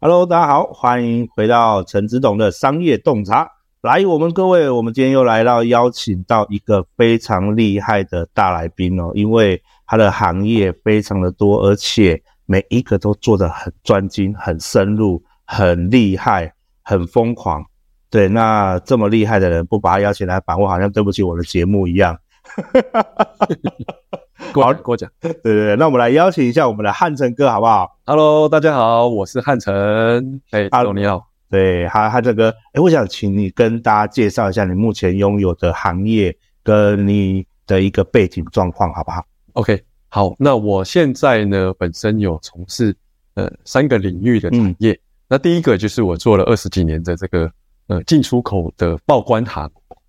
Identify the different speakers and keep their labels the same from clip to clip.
Speaker 1: Hello，大家好，欢迎回到陈执董的商业洞察。来，我们各位，我们今天又来到邀请到一个非常厉害的大来宾哦，因为他的行业非常的多，而且每一个都做得很专精、很深入、很厉害、很疯狂。对，那这么厉害的人，不把他邀请来访，我好像对不起我的节目一样。
Speaker 2: 好，跟我讲。
Speaker 1: 对对对，那我们来邀请一下我们的汉城哥，好不好
Speaker 2: ？Hello，大家好，我是汉城。哎，Hello，你好。
Speaker 1: 对，汉汉城哥，哎，我想请你跟大家介绍一下你目前拥有的行业跟你的一个背景状况，好不好
Speaker 2: ？OK，好，那我现在呢，本身有从事呃三个领域的产业。嗯、那第一个就是我做了二十几年的这个。呃，进出口的报关行，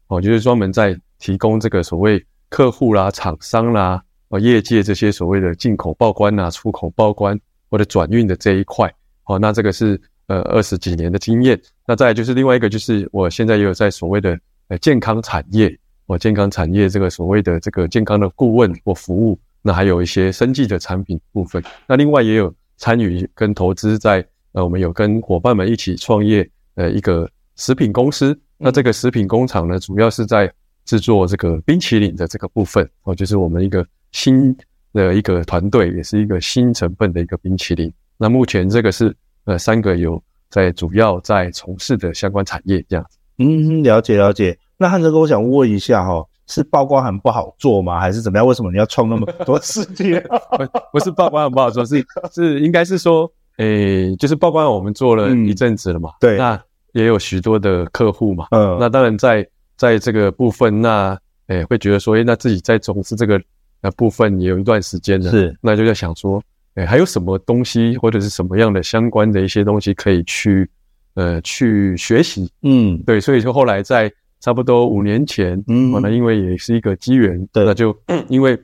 Speaker 2: 哦，就是专门在提供这个所谓客户啦、厂商啦、哦，业界这些所谓的进口报关啊、出口报关或者转运的这一块，哦，那这个是呃二十几年的经验。那再就是另外一个，就是我现在也有在所谓的呃健康产业，哦，健康产业这个所谓的这个健康的顾问或服务，那还有一些生技的产品部分。那另外也有参与跟投资在呃，我们有跟伙伴们一起创业呃一个。食品公司，那这个食品工厂呢，主要是在制作这个冰淇淋的这个部分哦，就是我们一个新的一个团队，也是一个新成分的一个冰淇淋。那目前这个是呃三个有在主要在从事的相关产业这样子。
Speaker 1: 嗯，了解了解。那汉哲哥，我想问一下哈，是曝光很不好做吗？还是怎么样？为什么你要创那么多事业？
Speaker 2: 不是曝光很不好做，是是应该是说，诶，就是曝光我们做了一阵子了嘛。
Speaker 1: 对，
Speaker 2: 那。也有许多的客户嘛，嗯，那当然在在这个部分，那诶会觉得说，诶那自己在从事这个呃部分也有一段时间了，是，那就在想说，诶还有什么东西或者是什么样的相关的一些东西可以去呃去学习，嗯，对，所以说后来在差不多五年前，嗯，可能因为也是一个机缘，对，那就因为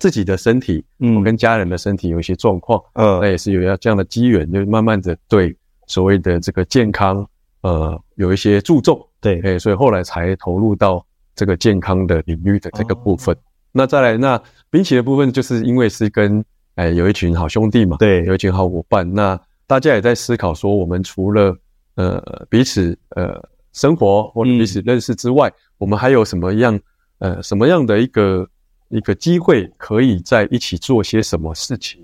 Speaker 2: 自己的身体，嗯，我跟家人的身体有一些状况，嗯，那也是有要这样的机缘，就慢慢的对所谓的这个健康。呃，有一些注重，对，哎，所以后来才投入到这个健康的领域的这个部分。哦、那再来，那冰淇淋的部分，就是因为是跟哎有一群好兄弟嘛，对，有一群好伙伴。那大家也在思考说，我们除了呃彼此呃生活或者彼此认识之外，嗯、我们还有什么样呃什么样的一个一个机会，可以在一起做些什么事情？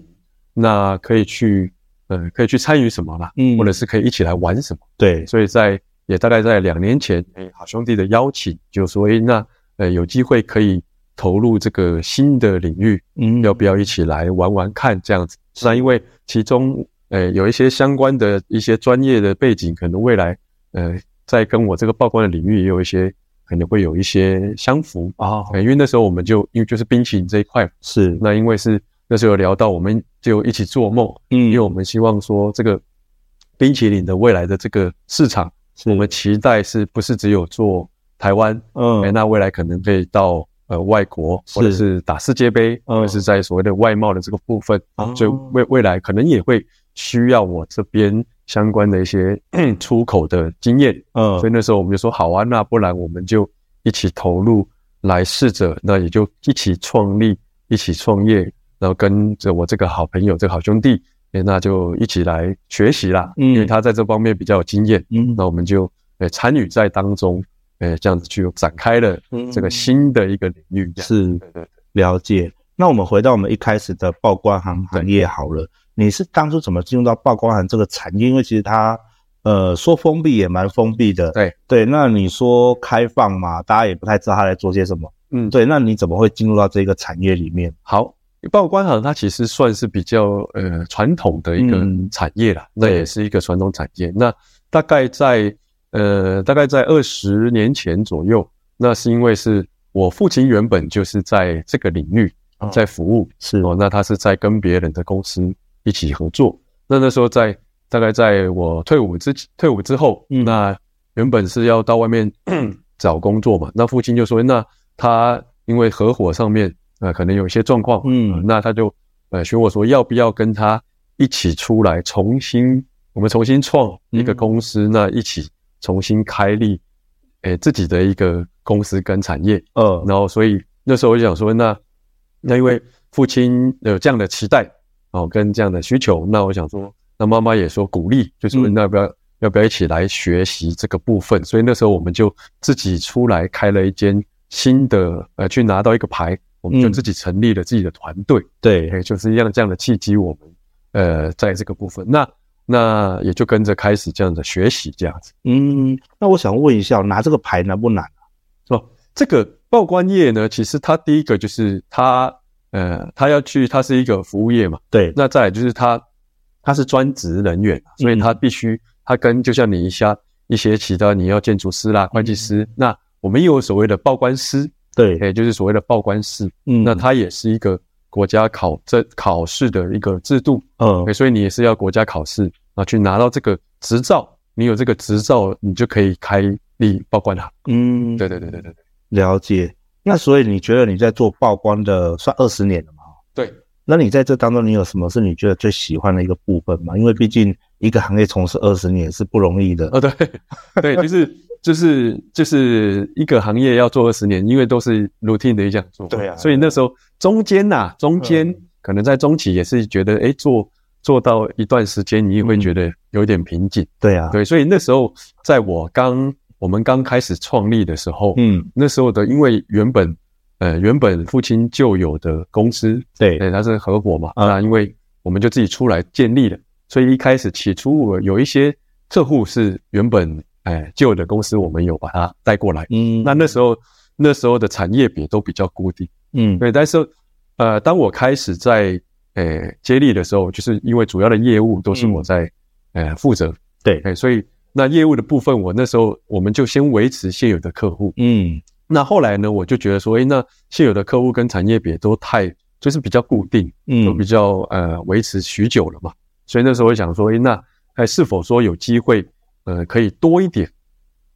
Speaker 2: 那可以去。呃，可以去参与什么啦？嗯，或者是可以一起来玩什么？对，所以在也大概在两年前，哎，好兄弟的邀请，就说，哎，那呃有机会可以投入这个新的领域，嗯，要不要一起来玩玩看这样子？那因为其中，呃，有一些相关的一些专业的背景，可能未来，呃，在跟我这个报关的领域也有一些可能会有一些相符啊。因为那时候我们就因为就是冰淇淋这一块是，那因为是。那时候有聊到，我们就一起做梦，嗯，因为我们希望说，这个冰淇淋的未来的这个市场，我们期待是不是只有做台湾，嗯，哎，那未来可能可以到呃外国，或者是。打世界杯，或者是在所谓的外贸的这个部分，所以未未来可能也会需要我这边相关的一些出口的经验，嗯，所以那时候我们就说好啊，那不然我们就一起投入来试着，那也就一起创立，一起创业。然后跟着我这个好朋友，这个好兄弟，诶，那就一起来学习啦。嗯，因为他在这方面比较有经验。嗯，那我们就诶参与在当中，诶，这样子就展开了这个新的一个领域。
Speaker 1: 是，对对，了解。那我们回到我们一开始的报关行行业好了。你是当初怎么进入到报关行这个产业？因为其实它呃说封闭也蛮封闭的。对对，那你说开放嘛，大家也不太知道他在做些什么。嗯，对，那你怎么会进入到这个产业里面？
Speaker 2: 好。报关行它其实算是比较呃传统的一个产业啦，嗯、那也是一个传统产业。那大概在呃大概在二十年前左右，那是因为是我父亲原本就是在这个领域在服务，哦、是哦，那他是在跟别人的公司一起合作。那那时候在大概在我退伍之退伍之后，嗯、那原本是要到外面 找工作嘛，那父亲就说，那他因为合伙上面。呃，可能有一些状况，嗯，那他就呃询我说要不要跟他一起出来重新，我们重新创一个公司，嗯、那一起重新开立，诶、欸、自己的一个公司跟产业，嗯，然后所以那时候我就想说，那那因为父亲有这样的期待哦，跟这样的需求，那我想说，那妈妈也说鼓励，就是问那要不要、嗯、要不要一起来学习这个部分。所以那时候我们就自己出来开了一间新的呃，去拿到一个牌，我们就自己成立了自己的团队。嗯、对，就是一样这样的契机，我们呃在这个部分，那那也就跟着开始这样的学习这样子。
Speaker 1: 嗯，那我想问一下，拿这个牌难不难啊？
Speaker 2: 是吧？这个报关业呢，其实它第一个就是它，呃，它要去，它是一个服务业嘛。对。那再来就是它，它是专职人员，所以它必须，它跟就像你一下一些其他你要建筑师啦、会计师，那我们又有所谓的报关师，对，也就是所谓的报关室。嗯。那它也是一个国家考这考试的一个制度。嗯。所以你也是要国家考试啊，去拿到这个执照。你有这个执照，你就可以开立报关行。嗯。对对对对对对。
Speaker 1: 了解，那所以你觉得你在做报关的算二十年了嘛？
Speaker 2: 对，
Speaker 1: 那你在这当中，你有什么是你觉得最喜欢的一个部分吗？因为毕竟一个行业从事二十年是不容易的。
Speaker 2: 哦，对，对，就是就是就是一个行业要做二十年，因为都是 routine 的一项做。对啊，所以那时候中间呐、啊，中间可能在中期也是觉得，哎，做做到一段时间，你也会觉得有点瓶颈。对啊，对，所以那时候在我刚。我们刚开始创立的时候，嗯，那时候的因为原本，呃，原本父亲就有的公司，对，对，他是合伙嘛，那，因为我们就自己出来建立了，所以一开始起初我有一些客户是原本，哎，旧的公司，我们有把它带过来，嗯，那那时候那时候的产业别都比较固定，嗯，对，但是，呃，当我开始在，呃，接力的时候，就是因为主要的业务都是我在，呃，负责，对，哎，所以。那业务的部分，我那时候我们就先维持现有的客户。嗯，那后来呢，我就觉得说，哎，那现有的客户跟产业别都太就是比较固定，嗯，都比较呃维持许久了嘛。所以那时候我想说，哎，那哎是否说有机会，呃，可以多一点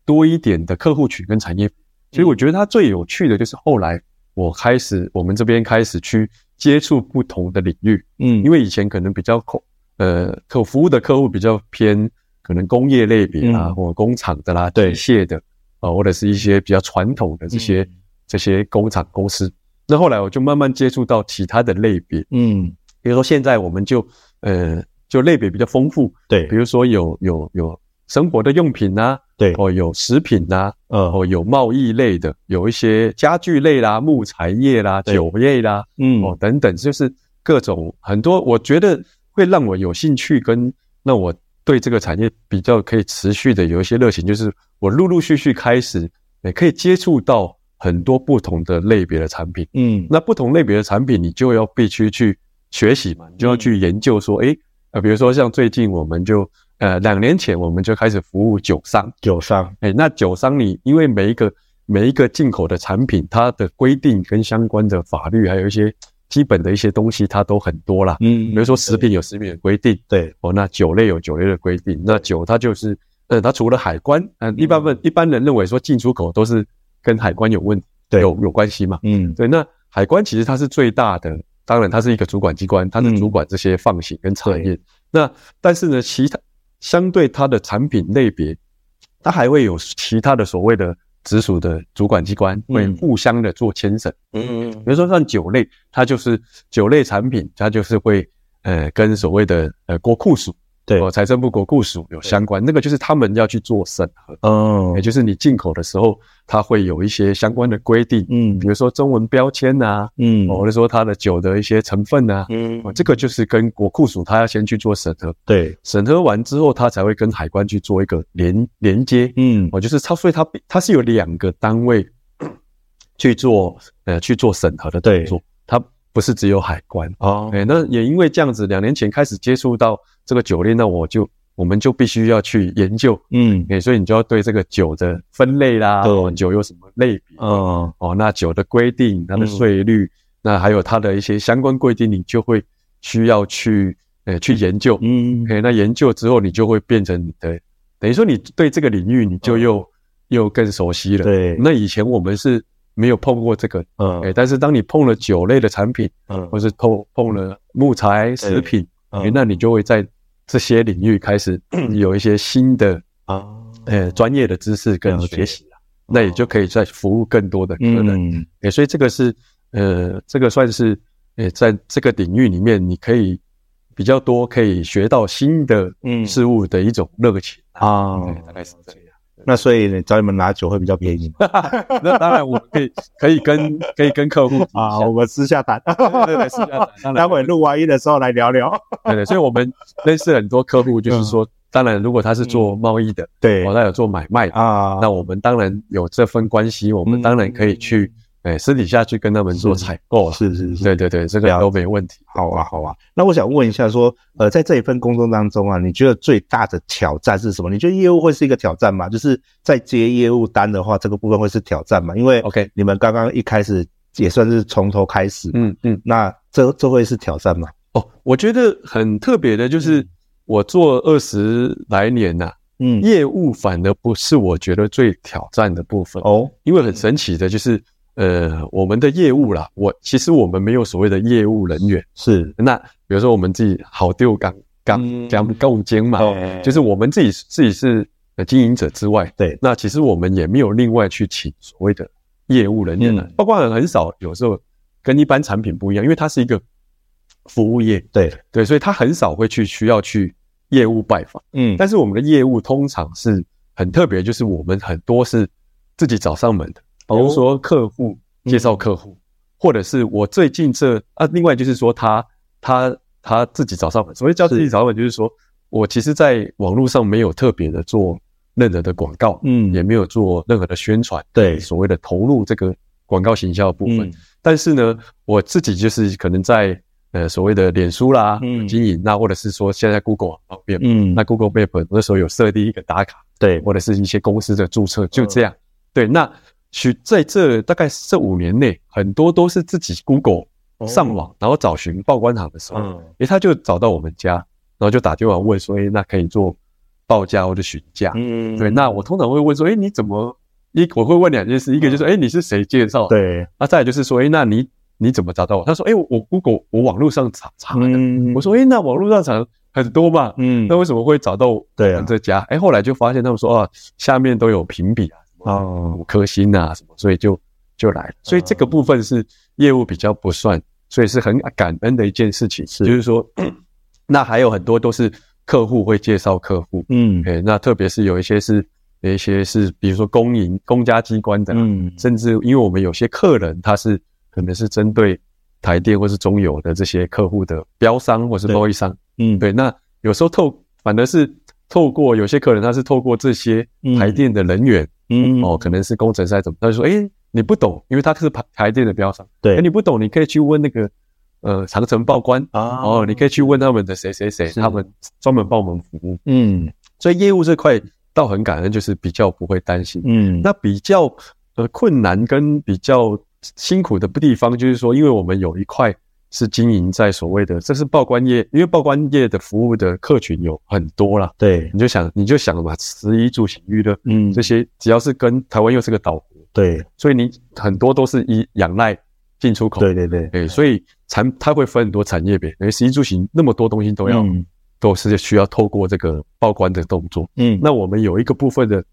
Speaker 2: 多一点的客户群跟产业。所以我觉得它最有趣的就是后来我开始我们这边开始去接触不同的领域。嗯，因为以前可能比较口呃客服务的客户比较偏。可能工业类别啊，或工厂的啦，机械的啊，或者是一些比较传统的这些这些工厂公司。那后来我就慢慢接触到其他的类别，嗯，比如说现在我们就呃，就类别比较丰富，对，比如说有有有生活的用品呐，对，哦，有食品呐，呃，哦，有贸易类的，有一些家具类啦、木材业啦、酒业啦，嗯，哦，等等，就是各种很多，我觉得会让我有兴趣跟让我。对这个产业比较可以持续的有一些热情，就是我陆陆续续开始，也可以接触到很多不同的类别的产品。嗯，那不同类别的产品，你就要必须去学习嘛，你就要去研究说，诶，呃，比如说像最近我们就，呃，两年前我们就开始服务酒商，酒商，诶，那酒商你因为每一个每一个进口的产品，它的规定跟相关的法律还有一些。基本的一些东西它都很多啦，嗯，比如说食品有食品的规定，对，哦，那酒类有酒类的规定，那酒它就是，呃，它除了海关，嗯，一般问一般人认为说进出口都是跟海关有问有有关系嘛，嗯，对，那海关其实它是最大的，当然它是一个主管机关，它是主管这些放行跟产业，那但是呢，其他相对它的产品类别，它还会有其他的所谓的。直属的主管机关会互相的做牵绳，嗯，比如说像酒类，它就是酒类产品，它就是会呃跟所谓的呃国库署。对，财政部国库署有相关，那个就是他们要去做审核，嗯，也就是你进口的时候，它会有一些相关的规定，嗯，比如说中文标签呐，嗯，或者说它的酒的一些成分呐，嗯，这个就是跟国库署它要先去做审核，对，审核完之后，它才会跟海关去做一个连连接，嗯，哦，就是它，所以它它是有两个单位 去做呃去做审核的动作，它不是只有海关。哦，哎，那也因为这样子，两年前开始接触到。这个酒类，那我就我们就必须要去研究，嗯，哎，所以你就要对这个酒的分类啦，对，酒有什么类别，嗯，哦，那酒的规定，它的税率，嗯、那还有它的一些相关规定，你就会需要去，诶，去研究，嗯，哎，那研究之后，你就会变成你的，等于说你对这个领域，你就又、嗯、又更熟悉了，对。那以前我们是没有碰过这个，嗯，哎，但是当你碰了酒类的产品，嗯，或是碰碰了木材、食品，哎，那你就会在这些领域开始 有一些新的啊，呃，专业的知识跟学习了，那也就可以再服务更多的客人。诶，所以这个是呃，这个算是诶，在这个领域里面，你可以比较多可以学到新的事物的一种热情啊，嗯、大概是这样。
Speaker 1: 那所以你找你们拿酒会比较便宜吗？
Speaker 2: 那当然，我们可以可以跟可以跟客户
Speaker 1: 啊，我们私下谈，
Speaker 2: 对对，私下谈。当然，
Speaker 1: 待会录完音的时候来聊聊。
Speaker 2: 对对，所以我们认识很多客户，就是说，嗯、当然如果他是做贸易的，嗯、对，我那有做买卖啊，那我们当然有这份关系，我们当然可以去。哎，私底下去跟他们做采购，是是是，对对对，这个都没问题。
Speaker 1: 好啊好啊，那我想问一下，说，呃，在这一份工作当中啊，你觉得最大的挑战是什么？你觉得业务会是一个挑战吗？就是在接业务单的话，这个部分会是挑战吗？因为 OK，你们刚刚一开始也算是从头开始，嗯嗯，那这这会是挑战吗？
Speaker 2: 哦，我觉得很特别的，就是我做二十来年呐，嗯，业务反而不是我觉得最挑战的部分哦，因为很神奇的就是。呃，我们的业务啦，我其实我们没有所谓的业务人员，是。那比如说我们自己好丢刚刚刚共经嘛，就是我们自己自己是呃经营者之外，对，那其实我们也没有另外去请所谓的业务人员的，包括很少，有时候跟一般产品不一样，因为它是一个服务业，对。对，所以他很少会去需要去业务拜访，嗯，但是我们的业务通常是很特别，就是我们很多是自己找上门的。比如说客户介绍客户，或者是我最近这啊，另外就是说他他他自己找上门。所谓叫自己找上门，就是说我其实在网络上没有特别的做任何的广告，嗯，也没有做任何的宣传，对，所谓的投入这个广告行销的部分。但是呢，我自己就是可能在呃所谓的脸书啦，嗯，经营，那或者是说现在 Google 方面，嗯，那 Google Map 那时候有设立一个打卡，对，或者是一些公司的注册，就这样，对，那。去在这大概这五年内，很多都是自己 Google 上网，然后找寻报关行的时候，诶，他就找到我们家，然后就打电话问说，诶，那可以做报价或者询价？嗯，对。那我通常会问说，诶，你怎么一？我会问两件事，一个就是，诶，你是谁介绍？对。那再来就是说，诶，那你你怎么找到我？他说，诶，我 Google 我网络上查查的。我说，诶，那网络上查很多嘛，嗯，那为什么会找到我们这家？诶，后来就发现他们说，啊，下面都有评比啊。哦，五颗星啊什么，所以就就来了。所以这个部分是业务比较不算，所以是很感恩的一件事情。是，就是说，那还有很多都是客户会介绍客户。嗯，哎，那特别是有一些是有一些是，比如说公营公家机关的，嗯，甚至因为我们有些客人他是可能是针对台电或是中油的这些客户的标商或是贸易商。嗯，对，那有时候透反而是透过有些客人他是透过这些台电的人员。嗯哦，可能是工程师怎么？他就说，哎、欸、你不懂，因为他是排台电的标商。对，诶你不懂，你可以去问那个呃长城报关啊。哦，你可以去问他们的谁谁谁，他们专门帮我们服务。嗯，所以业务这块倒很感恩，就是比较不会担心。嗯，那比较呃困难跟比较辛苦的地方，就是说，因为我们有一块。是经营在所谓的，这是报关业，因为报关业的服务的客群有很多啦。对，你就想，你就想嘛，食衣住行娱乐，嗯，这些只要是跟台湾又是个岛国，对，所以你很多都是以仰赖进出口。对对对，哎，所以产它会分很多产业别，因为食衣住行那么多东西都要，嗯、都是需要透过这个报关的动作。嗯，那我们有一个部分的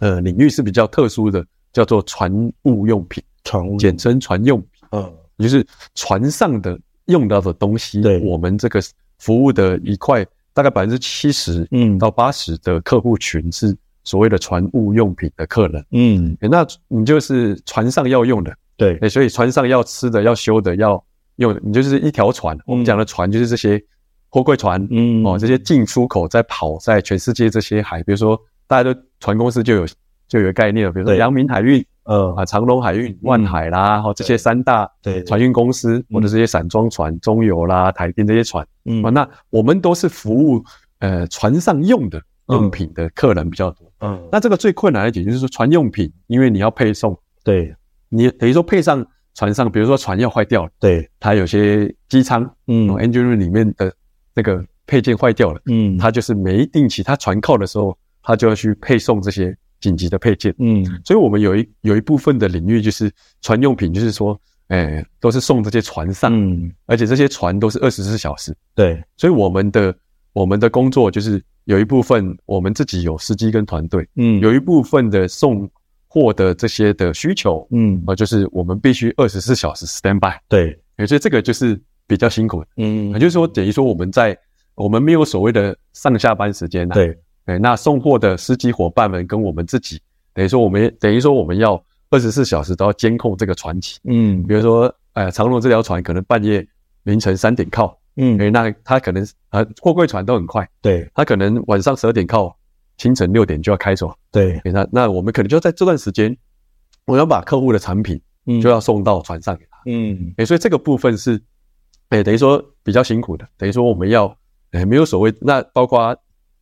Speaker 2: 呃领域是比较特殊的，叫做船务用品，船务，简称船用品。嗯。就是船上的用到的东西，对，我们这个服务的一块大概百分之七十，嗯，到八十的客户群是所谓的船务用品的客人，嗯，那你就是船上要用的，对，所以船上要吃的、要修的、要用的，你就是一条船。我们讲的船就是这些货柜船，嗯，哦，这些进出口在跑在全世界这些海，比如说大家都船公司就有就有概念了，比如说阳明海运。呃啊，长隆海运、万海啦，哈，这些三大对船运公司，或者这些散装船、中油啦、台电这些船，嗯，那我们都是服务呃船上用的用品的客人比较多，嗯，那这个最困难的一点就是说船用品，因为你要配送，对，你等于说配上船上，比如说船要坏掉了，对，它有些机舱，嗯，engine room 里面的那个配件坏掉了，嗯，它就是没定期，它船靠的时候，它就要去配送这些。紧急的配件，嗯，所以我们有一有一部分的领域就是船用品，就是说，哎，都是送这些船上，嗯，而且这些船都是二十四小时，对，所以我们的我们的工作就是有一部分我们自己有司机跟团队，嗯，有一部分的送货的这些的需求，嗯，啊，就是我们必须二十四小时 stand by，
Speaker 1: 对，
Speaker 2: 所以这个就是比较辛苦的，嗯，也就是说等于说我们在我们没有所谓的上下班时间，
Speaker 1: 对，
Speaker 2: 对，那送货的司机伙伴们跟我们自己，等于说我们等于说我们要二十四小时都要监控这个船期，嗯，比如说，呃，长荣这条船可能半夜凌晨三点靠，嗯，诶，那他可能呃货柜船都很快，
Speaker 1: 对，
Speaker 2: 他可能晚上十二点靠。清晨六点就要开走，
Speaker 1: 对，
Speaker 2: 那那我们可能就在这段时间，我要把客户的产品，就要送到船上给他，嗯，诶，所以这个部分是，诶，等于说比较辛苦的，等于说我们要，诶，没有所谓，那包括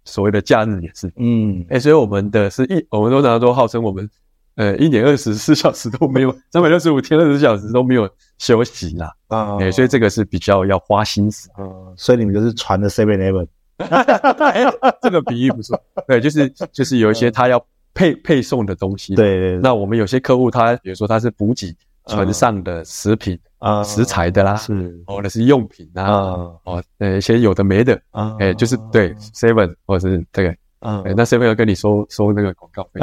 Speaker 2: 所谓的假日也是，嗯，诶，所以我们的是一，我们都常常都号称我们，呃，一年二十四小时都没有，三百六十五天二十四小时都没有休息啦，啊，诶，所以这个是比较要花心思，
Speaker 1: 嗯，所以你们就是传的 seven eleven。
Speaker 2: 这个比喻不错，对，就是就是有一些他要配配送的东西，
Speaker 1: 对，对。
Speaker 2: 那我们有些客户，他比如说他是补给船上的食品啊、食材的啦，是，或者是用品啊，哦，呃，一些有的没的啊，哎，就是对 seven 或者是这个，嗯，那 seven 要跟你收收那个广告费，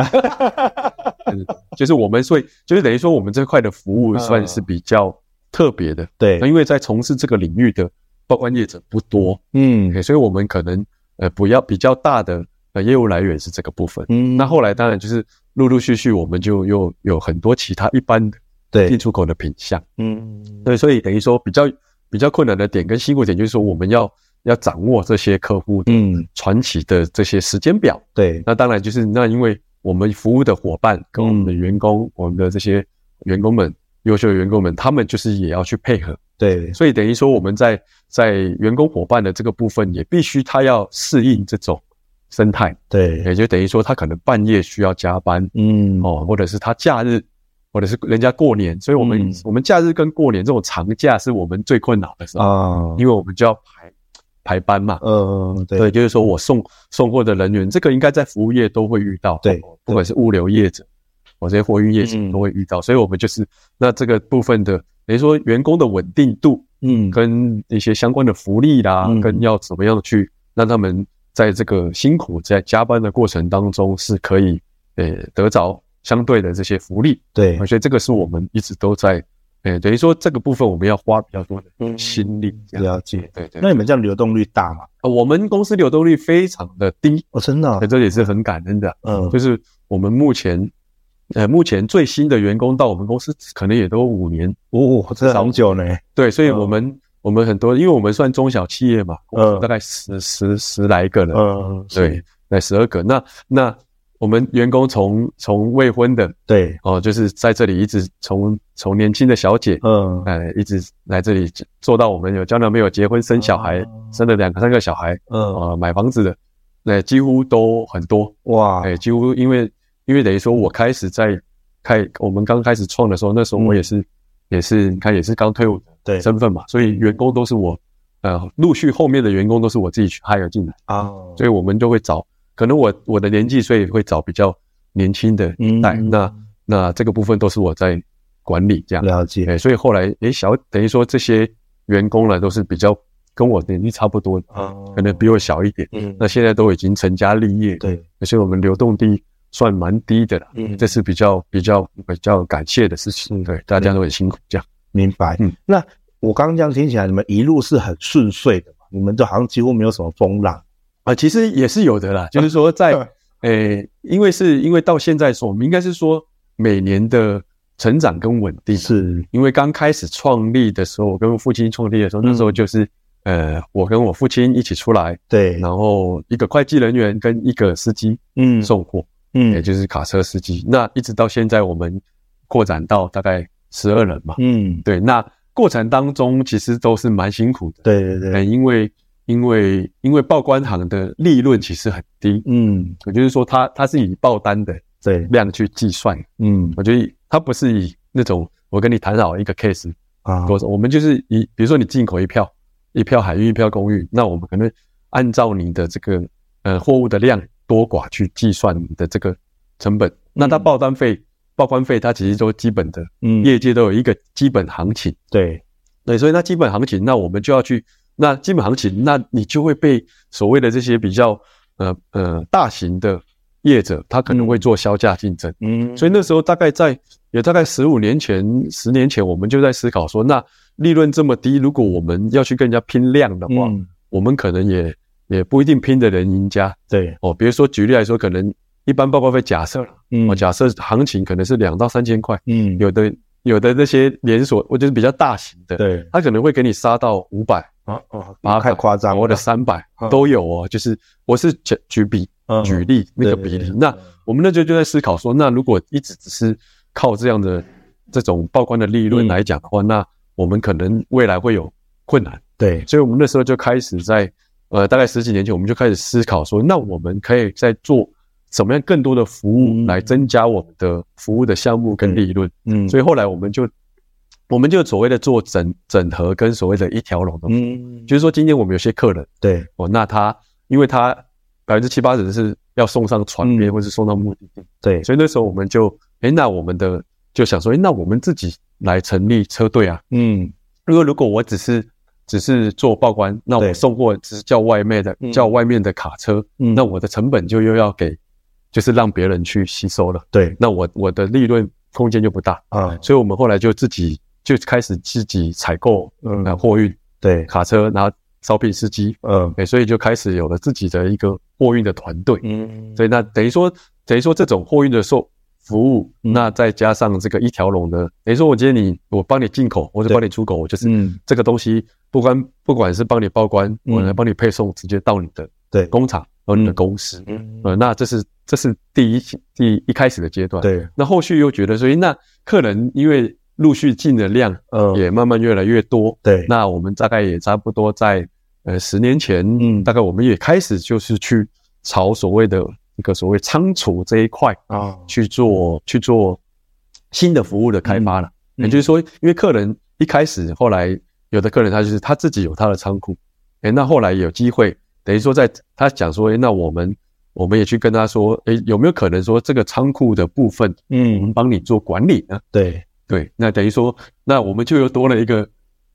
Speaker 2: 就是我们所以就是等于说我们这块的服务算是比较特别的，对，因为在从事这个领域的。报关业者不多，嗯，所以我们可能呃不要比较大的呃业务来源是这个部分，嗯，那后来当然就是陆陆续续我们就又有很多其他一般的对。进出口的品项，嗯，对，所以等于说比较比较困难的点跟辛苦点就是说我们要要掌握这些客户的传奇的这些时间表，对，那当然就是那因为我们服务的伙伴跟我们的员工，我们的这些员工们优秀的员工们，他们就是也要去配合。对，所以等于说我们在在员工伙伴的这个部分，也必须他要适应这种生态。对，也就等于说他可能半夜需要加班，嗯，哦，或者是他假日，或者是人家过年，所以我们、嗯、我们假日跟过年这种长假是我们最困扰的时候啊，因为我们就要排排班嘛。嗯，对，对，就是说我送送货的人员，这个应该在服务业都会遇到，对，不管是物流业者，或者货运业者都会遇到，嗯、所以我们就是那这个部分的。等于说员工的稳定度，嗯，跟一些相关的福利啦，嗯、跟要怎么样去让他们在这个辛苦在加班的过程当中是可以，呃、欸，得着相对的这些福利。对，所以这个是我们一直都在，呃、欸，等于说这个部分我们要花比较多的心力。
Speaker 1: 了解，对，对对。那你们这样流动率大吗？
Speaker 2: 我们公司流动率非常的低，
Speaker 1: 哦，真的、啊，
Speaker 2: 这也是很感恩的。嗯，就是我们目前。呃，目前最新的员工到我们公司可能也都五年
Speaker 1: 哦，这很久呢。
Speaker 2: 对，所以我们、嗯、我们很多，因为我们算中小企业嘛，嗯，大概十十十来个人，嗯，对，那十二个。那那我们员工从从未婚的，对，哦，就是在这里一直从从年轻的小姐，嗯，哎，一直来这里做到我们有交男朋友、结婚、生小孩，嗯、生了两个三个小孩，嗯，呃，买房子的，那几乎都很多。哇，哎，几乎因为。因为等于说，我开始在开我们刚开始创的时候，那时候我也是、嗯、也是你看也是刚退伍的身份嘛，所以员工都是我呃陆续后面的员工都是我自己去 hire 进来。啊，所以我们就会找可能我我的年纪，所以会找比较年轻的一代，嗯、那那这个部分都是我在管理这样。
Speaker 1: 了解，
Speaker 2: 哎，所以后来诶小等于说这些员工呢都是比较跟我年纪差不多啊，可能比我小一点，嗯，那现在都已经成家立业，对，所以我们流动低。算蛮低的了，嗯，这是比较比较比较感谢的事情，对，大家都很辛苦，这样，
Speaker 1: 明白，嗯，那我刚刚这样听起来，你们一路是很顺遂的嘛？你们就好像几乎没有什么风浪
Speaker 2: 啊，其实也是有的啦，就是说在，诶，因为是因为到现在说，我们应该是说每年的成长跟稳定，是因为刚开始创立的时候，我跟我父亲创立的时候，那时候就是，呃，我跟我父亲一起出来，对，然后一个会计人员跟一个司机，嗯，送货。嗯，也就是卡车司机，那一直到现在我们扩展到大概十二人嘛。嗯，对，那过程当中其实都是蛮辛苦的。对对对，嗯，因为因为因为报关行的利润其实很低。嗯，也就是说它它是以报单的对量去计算。嗯，我觉得它不是以那种我跟你谈好一个 case 啊，我我们就是以比如说你进口一票一票海运一票公寓，那我们可能按照你的这个呃货物的量。多寡去计算你的这个成本，那它报单费、报关费，它其实都基本的，嗯，业界都有一个基本行情，对，对，所以那基本行情，那我们就要去，那基本行情，那你就会被所谓的这些比较呃呃大型的业者，他可能会做销价竞争。嗯，所以那时候大概在也大概十五年前、十年前，我们就在思考说，那利润这么低，如果我们要去跟人家拼量的话，嗯、我们可能也也不一定拼得赢家。对。哦，比如说举例来说，可能一般报告费假设了，嗯，我假设行情可能是两到三千块，嗯，有的有的那些连锁，我就是比较大型的，对，他可能会给你杀到五百啊，哦，
Speaker 1: 太夸张，
Speaker 2: 或者三百都有哦。就是我是举举比。举例那个比例，那我们那时候就在思考说，那如果一直只是靠这样的这种报关的利润来讲的话，那我们可能未来会有困难。对，所以我们那时候就开始在呃，大概十几年前，我们就开始思考说，那我们可以在做什么样更多的服务来增加我们的服务的项目跟利润。嗯，所以后来我们就我们就所谓的做整整合跟所谓的一条龙的服务，就是说今天我们有些客人，对。哦，那他因为他。百分之七八十是要送上船边，或是送到目的地。对，所以那时候我们就，哎，那我们的就想说，哎，那我们自己来成立车队啊。嗯，因为如果我只是只是做报关，那我送货只是叫外卖的，叫外面的卡车，那我的成本就又要给，就是让别人去吸收了。对，那我我的利润空间就不大。啊。所以我们后来就自己就开始自己采购，嗯，货运，对，卡车，然后。招聘司机，嗯，哎，所以就开始有了自己的一个货运的团队，嗯，所以那等于说，等于说这种货运的售服务，那再加上这个一条龙的，等于说我今天你我帮你进口或者帮你出口，我就是这个东西，不管不管是帮你报关，我来帮你配送，直接到你的对。工厂和你的公司，嗯，呃，那这是这是第一第一开始的阶段，对，那后续又觉得，所以那客人因为。陆续进的量，呃，也慢慢越来越多。对，那我们大概也差不多在，呃，十年前，嗯，大概我们也开始就是去朝所谓的一个所谓仓储这一块啊去做去做新的服务的开发了。也就是说，因为客人一开始，后来有的客人他就是他自己有他的仓库，诶，那后来有机会，等于说在他讲说，诶，那我们我们也去跟他说，哎，有没有可能说这个仓库的部分，嗯，我们帮你做管理呢？对。对，那等于说，那我们就又多了一个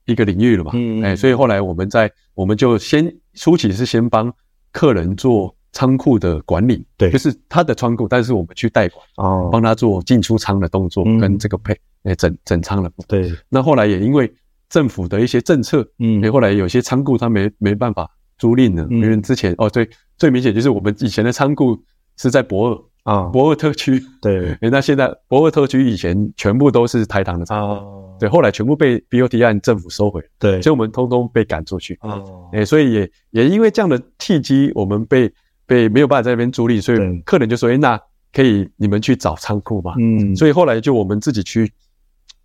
Speaker 2: 一个领域了嘛。嗯，哎，所以后来我们在，我们就先初期是先帮客人做仓库的管理，对，就是他的仓库，但是我们去代管，哦，帮他做进出仓的动作跟这个配，哎，整整仓的。对，那后来也因为政府的一些政策，嗯，后来有些仓库他没没办法租赁了，因为之前哦，对，最明显就是我们以前的仓库是在博尔。啊，博尔特区。对，诶，那现在博尔特区以前全部都是台糖的仓库，对，后来全部被 BOT 案政府收回，对，所以我们通通被赶出去，哦，诶，所以也也因为这样的契机，我们被被没有办法在那边租赁，所以客人就说，诶，那可以你们去找仓库嘛，嗯，所以后来就我们自己去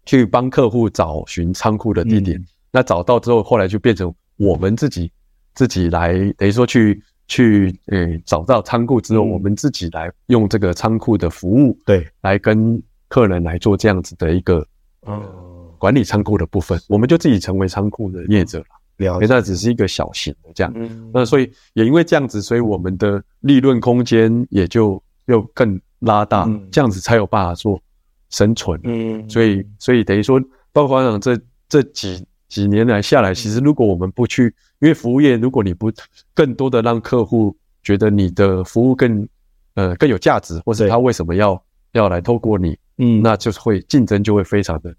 Speaker 2: 去帮客户找寻仓库的地点，那找到之后，后来就变成我们自己自己来，等于说去。去诶，找到仓库之后，我们自己来用这个仓库的服务，对，来跟客人来做这样子的一个呃管理仓库的部分，我们就自己成为仓库的业者了。了解，那只是一个小型的这样，那所以也因为这样子，所以我们的利润空间也就又更拉大，这样子才有办法做生存。嗯，所以所以等于说，包括讲这这几。几年来下来，其实如果我们不去，因为服务业，如果你不更多的让客户觉得你的服务更呃更有价值，或是他为什么要要来透过你，嗯，那就是会竞争就会非常的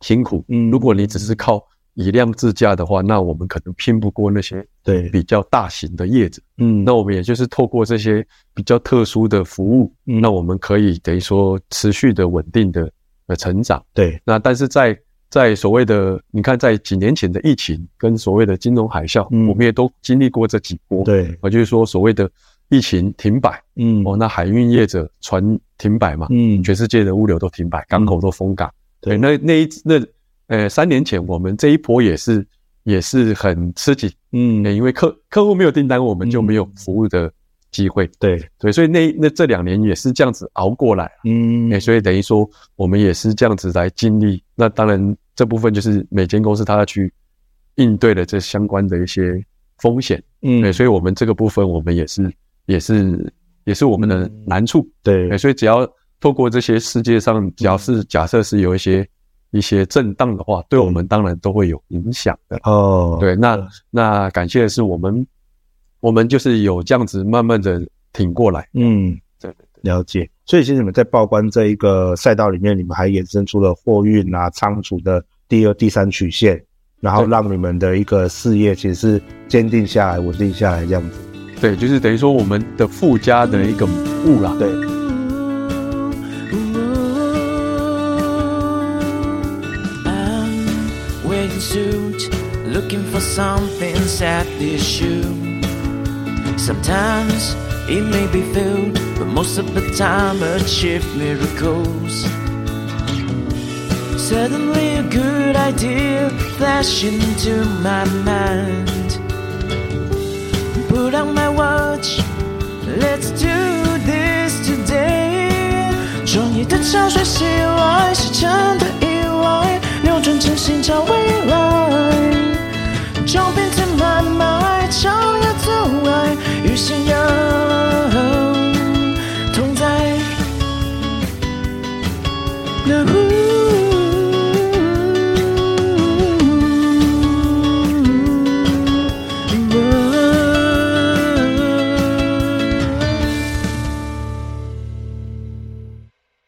Speaker 2: 辛苦。嗯，如果你只是靠以量制价的话，那我们可能拼不过那些对。比较大型的业者。嗯，那我们也就是透过这些比较特殊的服务，嗯，那我们可以等于说持续的稳定的呃成长。对，那但是在在所谓的，你看，在几年前的疫情跟所谓的金融海啸，嗯，我们也都经历过这几波。对，我就是说，所谓的疫情停摆，嗯，哦，那海运业者船停摆嘛，嗯，全世界的物流都停摆，港口都封港。对，那那一那呃三年前，我们这一波也是也是很吃紧，嗯，因为客客户没有订单，我们就没有服务的机会。对。对，所以那那这两年也是这样子熬过来，嗯，所以等于说我们也是这样子来经历。那当然。这部分就是每间公司它要去应对的这相关的一些风险，嗯，对，所以我们这个部分我们也是也是也是我们的难处，对，所以只要透过这些世界上，只要是假设是有一些一些震荡的话，对我们当然都会有影响的哦。对，那那感谢的是我们我们就是有这样子慢慢的挺过来，嗯，对。
Speaker 1: 了解。所以其实你们在报关这一个赛道里面，你们还衍生出了货运啊、仓储的第二、第三曲线，然后让你们的一个事业其实是坚定下来、稳定下来这样子。
Speaker 2: 对，就是等于说我们的附加的一个物啦。
Speaker 1: 对。
Speaker 3: Sometimes it may be filled, but most of the time achieve miracles. Suddenly a good idea flashed into my mind. Put on my watch, let's do this today. 创业的潮水袭来，是真的意外，扭转真心找未来，就变成买卖，超越阻碍。 信仰